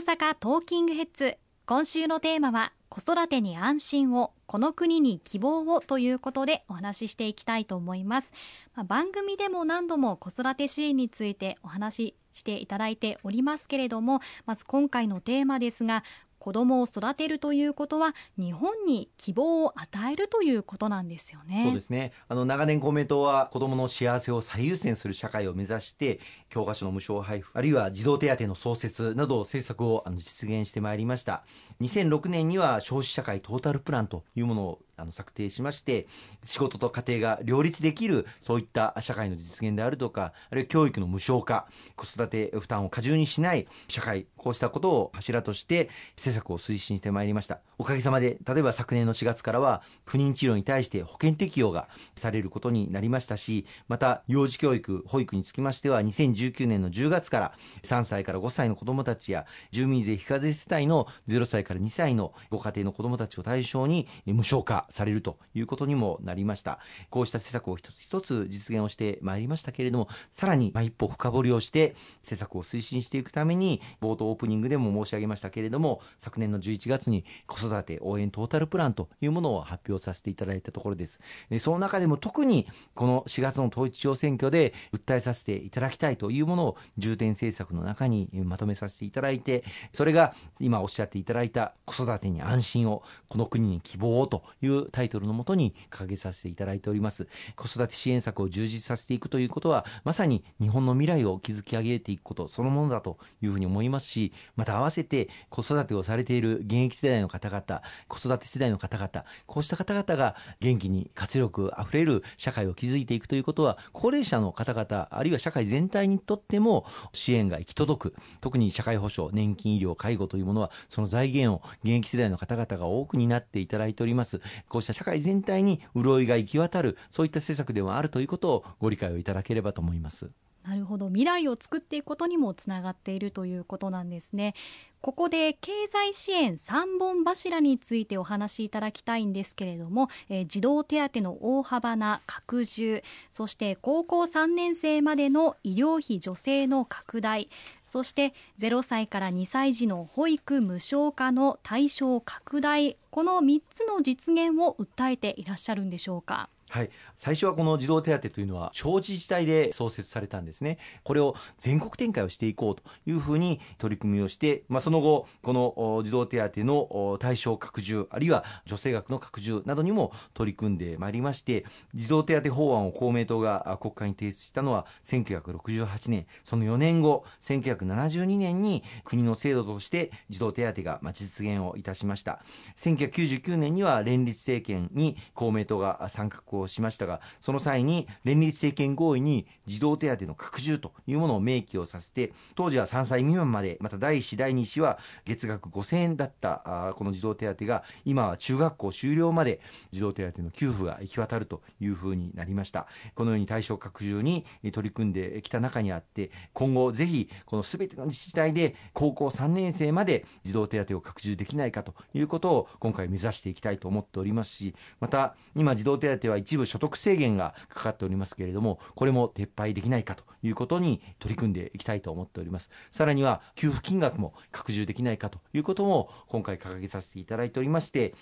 阪トーキングヘッズ。今週のテーマは子育てに安心をこの国に希望をということでお話ししていきたいと思います、まあ、番組でも何度も子育て支援についてお話ししていただいておりますけれどもまず今回のテーマですが子供を育てるということは日本に希望を与えるということなんですよね。そうですね。あの長年公明党は子供の幸せを最優先する社会を目指して教科書の無償配布あるいは児童手当の創設など政策をあの実現してまいりました。2006年には消費社会トータルプランというものをあの策定しまして仕事と家庭が両立できるそういった社会の実現であるとかあるいは教育の無償化子育て負担を過重にしない社会こうしたことを柱として施策を推進してまいりました。おかげさまで例えば昨年の4月からは不妊治療に対して保険適用がされることになりましたしまた幼児教育保育につきましては2019年の10月から3歳から5歳の子どもたちや住民税非課税世帯の0歳から2歳のご家庭の子どもたちを対象に無償化されるということにもなりました。こうした施策を一つ一つ実現をしてまいりましたけれどもさらに一歩深掘りをして施策を推進していくために冒頭オープニングでも申し上げましたけれども昨年の11月に子育て応援トータルプランというものを発表させていただいたところです。その中でも特にこの4月の統一地方選挙で訴えさせていただきたいというものを重点政策の中にまとめさせていただいてそれが今おっしゃっていただいた子育てに安心をこの国に希望をというタイトルのもとに掲げさせていただいております。子育て支援策を充実させていくということはまさに日本の未来を築き上げていくことそのものだというふうに思いますしまた合わせて子育てをされている現役世代の方々子育て世代の方々こうした方々が元気に活力あふれる社会を築いていくということは高齢者の方々あるいは社会全体にとっても支援が行き届く。特に社会保障年金医療介護というものはその財源を現役世代の方々が多くになっていただいております。こうした社会全体に潤いが行き渡るそういった施策ではあるということをご理解をいただければと思います。なるほど未来を作っていくことにもつながっているということなんですねここで経済支援3本柱についてお話しいただきたいんですけれども、えー、児童手当の大幅な拡充そして高校3年生までの医療費助成の拡大そして0歳から2歳児の保育無償化の対象拡大この3つの実現を訴えていらっしゃるんでしょうか？はい、最初はこの児童手当というのは小自治体で創設されたんですね。これを全国展開をしていこうというふうに取り組みをして、まあ、その後この児童手当の対象拡充あるいは助成額の拡充などにも取り組んでまいりまして児童手当法案を公明党が国会に提出したのは1968年。その4年後1972年に国の制度として児童手当が実現をいたしました。1999年には連立政権に公明党が参画をしましたがその際に連立政権合意に児童手当の拡充というものを明記をさせて当時は3歳未満までまた第1子第2子は月額5000円だったあこの児童手当が今は中学校終了まで児童手当の給付が行き渡るというふうになりました。このように対象拡充に取り組んできた中にあって今後ぜひこの全ての自治体で高校3年生まで児童手当を拡充できないかということを今回目指していきたいと思っておりますしまた今児童手当は一部所得制限がかかっておりますけれどもこれも撤廃できないかということに取り組んでいきたいと思っておりますさらには給付金額も拡充できないかということも今回掲げさせていただいておりまして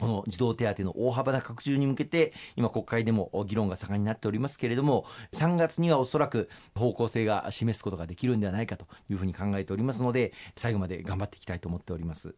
この児童手当の大幅な拡充に向けて今国会でも議論が盛んになっておりますけれども3月にはおそらく方向性が示すことができるんではないかというふうに考えておりますので最後まで頑張っていきたいと思っております。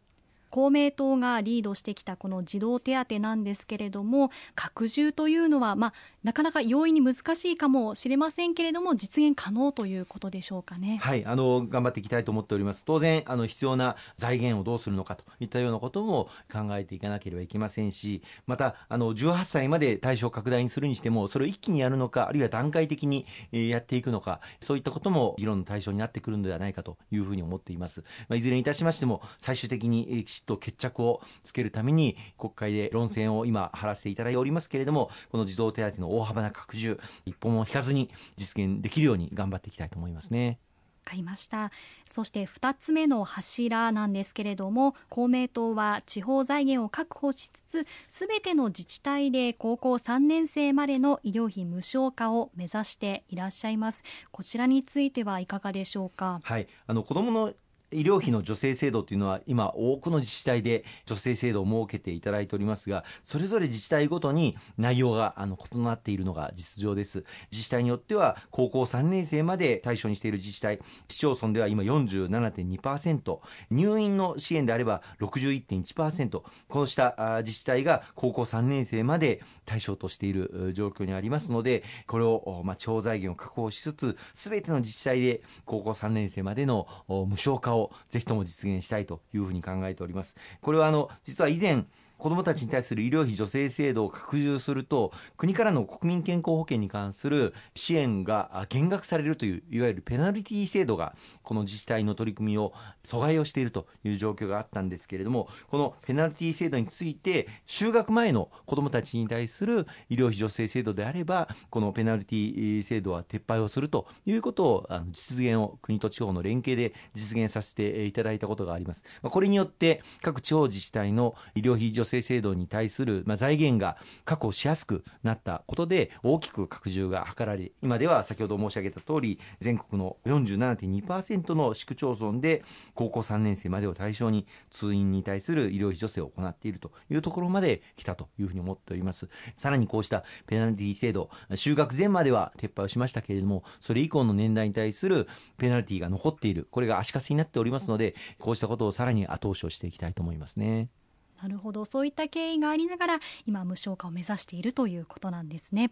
公明党がリードしてきたこの児童手当なんですけれども拡充というのは、まあ、なかなか容易に難しいかもしれませんけれども実現可能ということでしょうかね。はいあの頑張っていきたいと思っております当然あの必要な財源をどうするのかといったようなことも考えていかなければいけませんしまたあの18歳まで対象拡大にするにしてもそれを一気にやるのかあるいは段階的にやっていくのかそういったことも議論の対象になってくるのではないかというふうに思っています。まあ、いずれにいたしましても最終的にきちっと決着をつけるために国会で論戦を今張らせていただいておりますけれどもこの児童手当の大幅な拡充一歩も引かずに実現できるように頑張っていきたいと思いますね。かりました。そして2つ目の柱なんですけれども公明党は地方財源を確保しつつすべての自治体で高校3年生までの医療費無償化を目指していらっしゃいます。こちらについてはいかがでしょうか？はい。あの子どもの医療費の助成制度というのは今多くの自治体で助成制度を設けていただいておりますがそれぞれ自治体ごとに内容があの異なっているのが実情です。自治体によっては高校3年生まで対象にしている自治体市町村では今47.2%入院の支援であれば61.1%こうした自治体が高校3年生まで対象としている状況にありますのでこれを、まあ、地方財源を確保しつつ全ての自治体で高校3年生までの無償化をぜひとも実現したいというふうに考えております。これはあの実は以前子どもたちに対する医療費助成制度を拡充すると国からの国民健康保険に関する支援が減額されるといういわゆるペナルティ制度がこの自治体の取り組みを阻害をしているという状況があったんですけれどもこのペナルティ制度について就学前の子どもたちに対する医療費助成制度であればこのペナルティ制度は撤廃をするということを実現を国と地方の連携で実現させていただいたことがあります。これによって各地方自治体の医療費助成制度に対する、まあ、財源が確保しやすくなったことで大きく拡充が図られ今では先ほど申し上げた通り全国の47.2%の市区町村で高校3年生までを対象に通院に対する医療費助成を行っているというところまで来たというふうに思っておりますさらにこうしたペナルティ制度就学前までは撤廃をしましたけれどもそれ以降の年代に対するペナルティが残っているこれが足かせになっておりますのでこうしたことをさらに後押しをしていきたいと思いますね。なるほど。そういった経緯がありながら今無償化を目指しているということなんですね。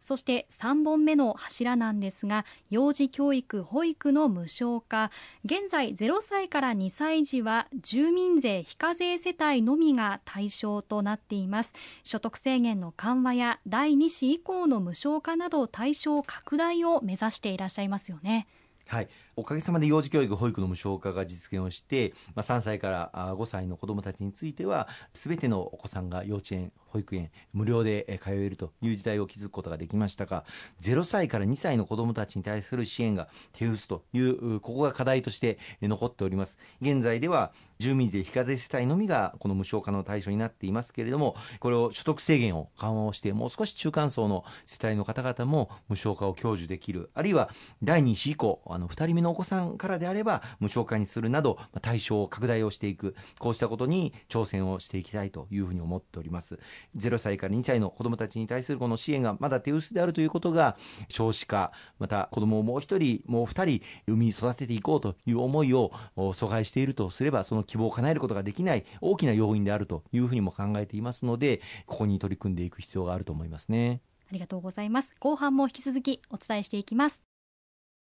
そして3本目の柱なんですが幼児教育保育の無償化。現在0歳から2歳児は住民税非課税世帯のみが対象となっています。所得制限の緩和や第2子以降の無償化など対象拡大を目指していらっしゃいますよね。はい、おかげさまで幼児教育、保育の無償化が実現をして、まあ、3歳から5歳の子どもたちについては、全てのお子さんが幼稚園、保育園、無料で通えるという時代を築くことができましたが、0歳から2歳の子どもたちに対する支援が手薄という、ここが課題として残っております。現在では、住民税非課税世帯のみがこの無償化の対象になっていますけれども、これを所得制限を緩和をして、もう少し中間層の世帯の方々も無償化を享受できる、あるいは第2子以降、あの2人目のお子さんからであれば無償化にするなど、対象を拡大をしていく、こうしたことに挑戦をしていきたいというふうに思っております。0歳から2歳の子どもたちに対するこの支援がまだ手薄であるということが、少子化、また子どもをもう1人、もう2人産み育てていこうという思いを阻害しているとすれば、その希望を叶えることができない大きな要因であるというふうにも考えていますのでここに取り組んでいく必要があると思いますね。ありがとうございます。後半も引き続きお伝えしていきます。